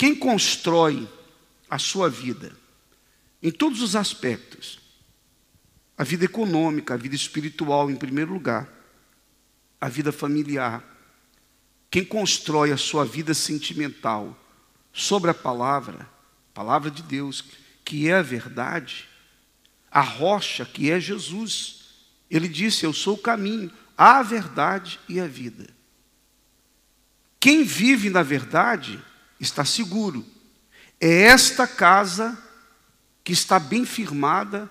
Quem constrói a sua vida em todos os aspectos, a vida econômica, a vida espiritual, em primeiro lugar, a vida familiar, quem constrói a sua vida sentimental sobre a palavra, palavra de Deus, que é a verdade, a rocha que é Jesus. Ele disse: Eu sou o caminho, a verdade e a vida. Quem vive na verdade está seguro. É esta casa que está bem firmada,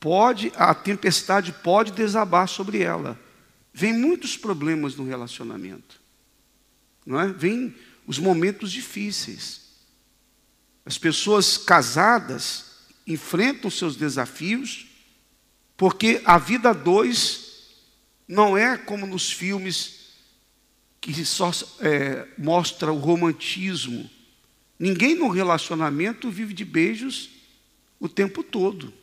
pode a tempestade pode desabar sobre ela. Vem muitos problemas no relacionamento. Não é? Vem os momentos difíceis. As pessoas casadas enfrentam seus desafios, porque a vida dois não é como nos filmes que só é, mostra o romantismo. Ninguém no relacionamento vive de beijos o tempo todo.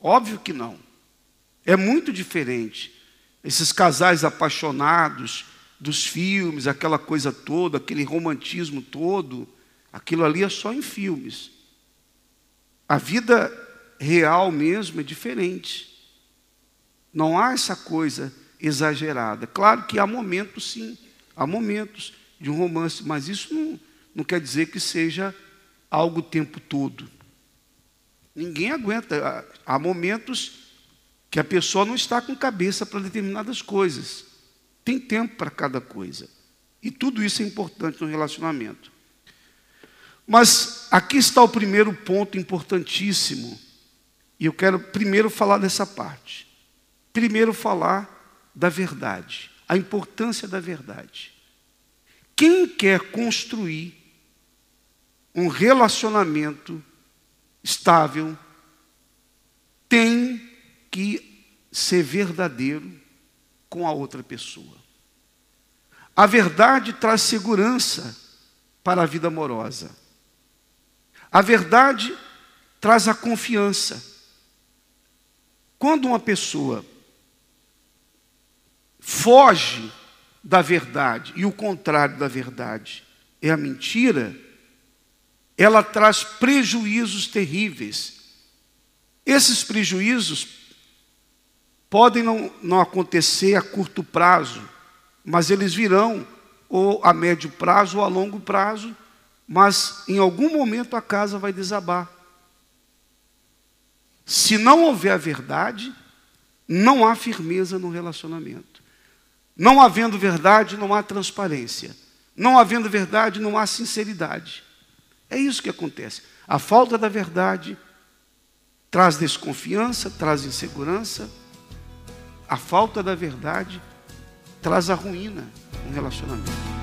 Óbvio que não. É muito diferente. Esses casais apaixonados dos filmes, aquela coisa toda, aquele romantismo todo, aquilo ali é só em filmes. A vida real mesmo é diferente. Não há essa coisa exagerada. Claro que há momentos, sim, há momentos de um romance, mas isso não, não quer dizer que seja algo o tempo todo. Ninguém aguenta. Há momentos que a pessoa não está com cabeça para determinadas coisas. Tem tempo para cada coisa. E tudo isso é importante no relacionamento. Mas aqui está o primeiro ponto importantíssimo. E eu quero primeiro falar dessa parte. Primeiro falar da verdade, a importância da verdade. Quem quer construir um relacionamento estável tem que ser verdadeiro com a outra pessoa. A verdade traz segurança para a vida amorosa. A verdade traz a confiança. Quando uma pessoa foge da verdade e o contrário da verdade é a mentira, ela traz prejuízos terríveis. Esses prejuízos podem não, não acontecer a curto prazo, mas eles virão ou a médio prazo ou a longo prazo mas em algum momento a casa vai desabar. Se não houver a verdade, não há firmeza no relacionamento. Não havendo verdade, não há transparência. Não havendo verdade, não há sinceridade. É isso que acontece. A falta da verdade traz desconfiança, traz insegurança. A falta da verdade traz a ruína no relacionamento.